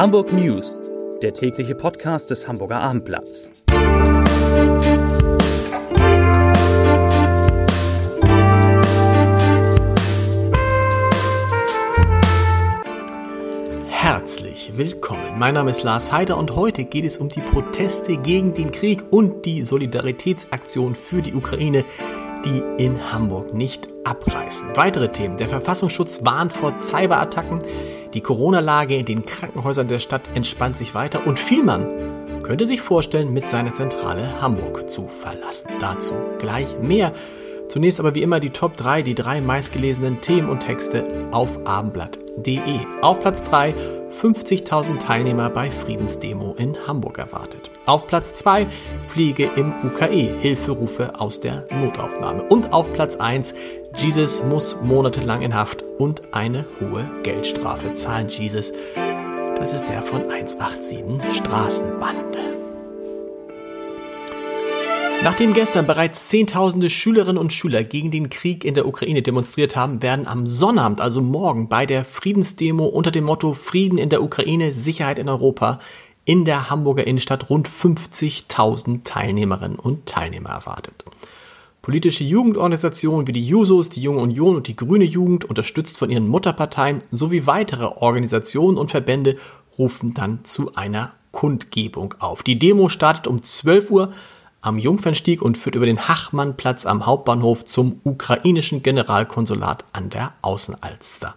Hamburg News, der tägliche Podcast des Hamburger Abendblatts. Herzlich willkommen. Mein Name ist Lars Heider und heute geht es um die Proteste gegen den Krieg und die Solidaritätsaktion für die Ukraine, die in Hamburg nicht abreißen. Weitere Themen. Der Verfassungsschutz warnt vor Cyberattacken. Die Corona-Lage in den Krankenhäusern der Stadt entspannt sich weiter und Vielmann könnte sich vorstellen, mit seiner Zentrale Hamburg zu verlassen. Dazu gleich mehr. Zunächst aber wie immer die Top 3, die drei meistgelesenen Themen und Texte auf abendblatt.de. Auf Platz 3 50.000 Teilnehmer bei Friedensdemo in Hamburg erwartet. Auf Platz 2 Fliege im UKE, Hilferufe aus der Notaufnahme. Und auf Platz 1 Jesus muss monatelang in Haft und eine hohe Geldstrafe zahlen. Jesus, das ist der von 187 Straßenbande. Nachdem gestern bereits Zehntausende Schülerinnen und Schüler gegen den Krieg in der Ukraine demonstriert haben, werden am Sonnabend, also morgen, bei der Friedensdemo unter dem Motto Frieden in der Ukraine, Sicherheit in Europa in der Hamburger Innenstadt rund 50.000 Teilnehmerinnen und Teilnehmer erwartet. Politische Jugendorganisationen wie die Jusos, die Junge Union und die Grüne Jugend, unterstützt von ihren Mutterparteien, sowie weitere Organisationen und Verbände rufen dann zu einer Kundgebung auf. Die Demo startet um 12 Uhr am Jungfernstieg und führt über den Hachmannplatz am Hauptbahnhof zum ukrainischen Generalkonsulat an der Außenalster.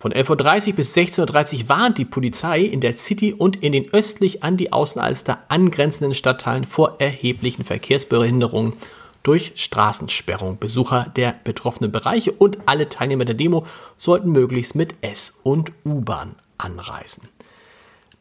Von 11.30 Uhr bis 16.30 Uhr warnt die Polizei in der City und in den östlich an die Außenalster angrenzenden Stadtteilen vor erheblichen Verkehrsbehinderungen durch Straßensperrung. Besucher der betroffenen Bereiche und alle Teilnehmer der Demo sollten möglichst mit S- und U-Bahn anreisen.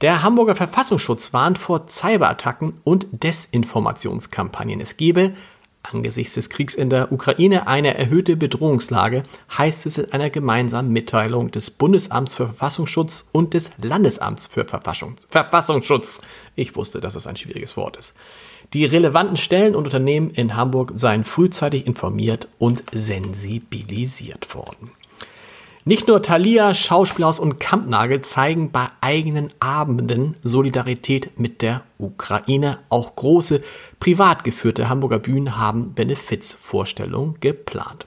Der Hamburger Verfassungsschutz warnt vor Cyberattacken und Desinformationskampagnen. Es gebe angesichts des Kriegs in der Ukraine eine erhöhte Bedrohungslage, heißt es in einer gemeinsamen Mitteilung des Bundesamts für Verfassungsschutz und des Landesamts für Verfassungsschutz. Ich wusste, dass es ein schwieriges Wort ist. Die relevanten Stellen und Unternehmen in Hamburg seien frühzeitig informiert und sensibilisiert worden. Nicht nur Thalia, Schauspielhaus und Kampnagel zeigen bei eigenen Abenden Solidarität mit der Ukraine. Auch große privat geführte Hamburger Bühnen haben Benefizvorstellungen geplant.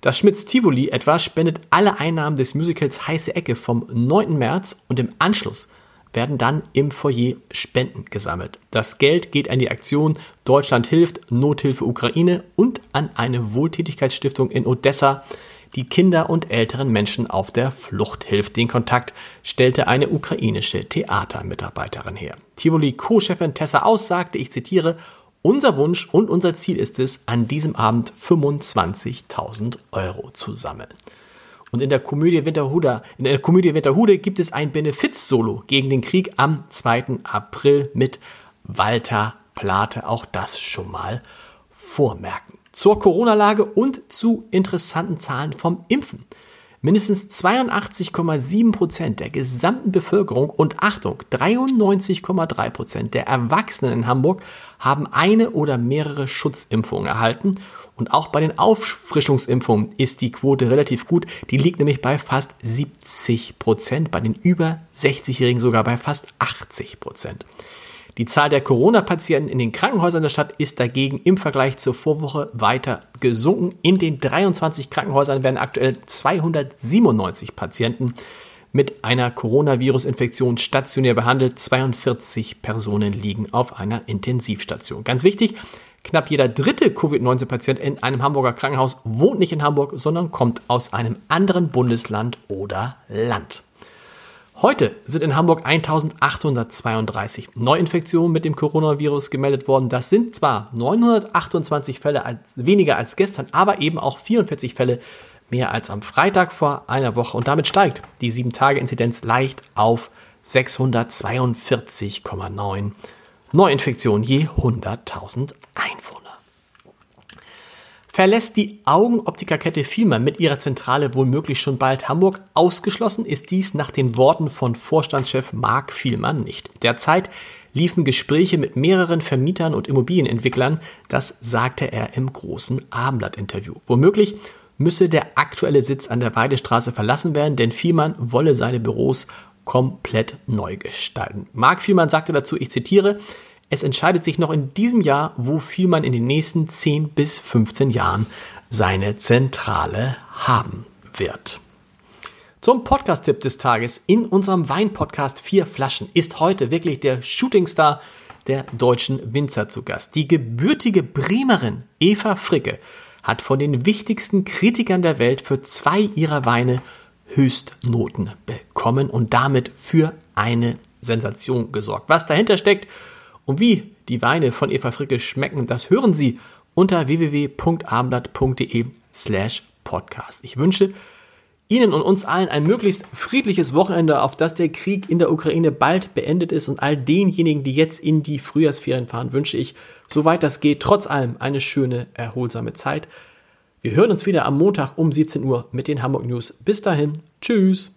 Das Schmitz Tivoli etwa spendet alle Einnahmen des Musicals Heiße Ecke vom 9. März und im Anschluss werden dann im Foyer Spenden gesammelt. Das Geld geht an die Aktion Deutschland hilft, Nothilfe Ukraine und an eine Wohltätigkeitsstiftung in Odessa, die Kinder und älteren Menschen auf der Flucht hilft. Den Kontakt stellte eine ukrainische Theatermitarbeiterin her. Tivoli Co-Chefin Tessa Aus sagte, ich zitiere, unser Wunsch und unser Ziel ist es, an diesem Abend 25.000 Euro zu sammeln. Und in der Komödie Winterhude, in der Komödie Winterhude gibt es ein Benefiz-Solo gegen den Krieg am 2. April mit Walter Plate. Auch das schon mal vormerken. Zur Corona-Lage und zu interessanten Zahlen vom Impfen. Mindestens 82,7 Prozent der gesamten Bevölkerung und Achtung, 93,3 Prozent der Erwachsenen in Hamburg haben eine oder mehrere Schutzimpfungen erhalten und auch bei den Auffrischungsimpfungen ist die Quote relativ gut. Die liegt nämlich bei fast 70 Prozent, bei den über 60-Jährigen sogar bei fast 80 Prozent. Die Zahl der Corona-Patienten in den Krankenhäusern der Stadt ist dagegen im Vergleich zur Vorwoche weiter gesunken. In den 23 Krankenhäusern werden aktuell 297 Patienten mit einer Coronavirus-Infektion stationär behandelt. 42 Personen liegen auf einer Intensivstation. Ganz wichtig, Knapp jeder dritte Covid-19-Patient in einem Hamburger Krankenhaus wohnt nicht in Hamburg, sondern kommt aus einem anderen Bundesland oder Land. Heute sind in Hamburg 1832 Neuinfektionen mit dem Coronavirus gemeldet worden. Das sind zwar 928 Fälle als, weniger als gestern, aber eben auch 44 Fälle mehr als am Freitag vor einer Woche. Und damit steigt die 7-Tage-Inzidenz leicht auf 642,9 Neuinfektionen je 100.000 Einwohner. Verlässt die Augenoptikerkette Vielmann mit ihrer Zentrale womöglich schon bald Hamburg? Ausgeschlossen ist dies nach den Worten von Vorstandschef Marc Vielmann nicht. Derzeit liefen Gespräche mit mehreren Vermietern und Immobilienentwicklern, das sagte er im großen Abendblatt-Interview. Womöglich müsse der aktuelle Sitz an der Weidestraße verlassen werden, denn Vielmann wolle seine Büros komplett neu gestalten. Marc Vielmann sagte dazu, ich zitiere, es entscheidet sich noch in diesem Jahr, wo Vielmann in den nächsten 10 bis 15 Jahren seine Zentrale haben wird. Zum Podcast-Tipp des Tages. In unserem Wein-Podcast Vier Flaschen ist heute wirklich der Shootingstar der deutschen Winzer zu Gast. Die gebürtige Bremerin Eva Fricke hat von den wichtigsten Kritikern der Welt für zwei ihrer Weine Höchstnoten bekommen und damit für eine Sensation gesorgt. Was dahinter steckt und wie die Weine von Eva Fricke schmecken, das hören Sie unter www.abendblatt.de slash podcast. Ich wünsche Ihnen und uns allen ein möglichst friedliches Wochenende, auf das der Krieg in der Ukraine bald beendet ist und all denjenigen, die jetzt in die Frühjahrsferien fahren, wünsche ich, soweit das geht, trotz allem eine schöne, erholsame Zeit. Wir hören uns wieder am Montag um 17 Uhr mit den Hamburg News. Bis dahin, tschüss.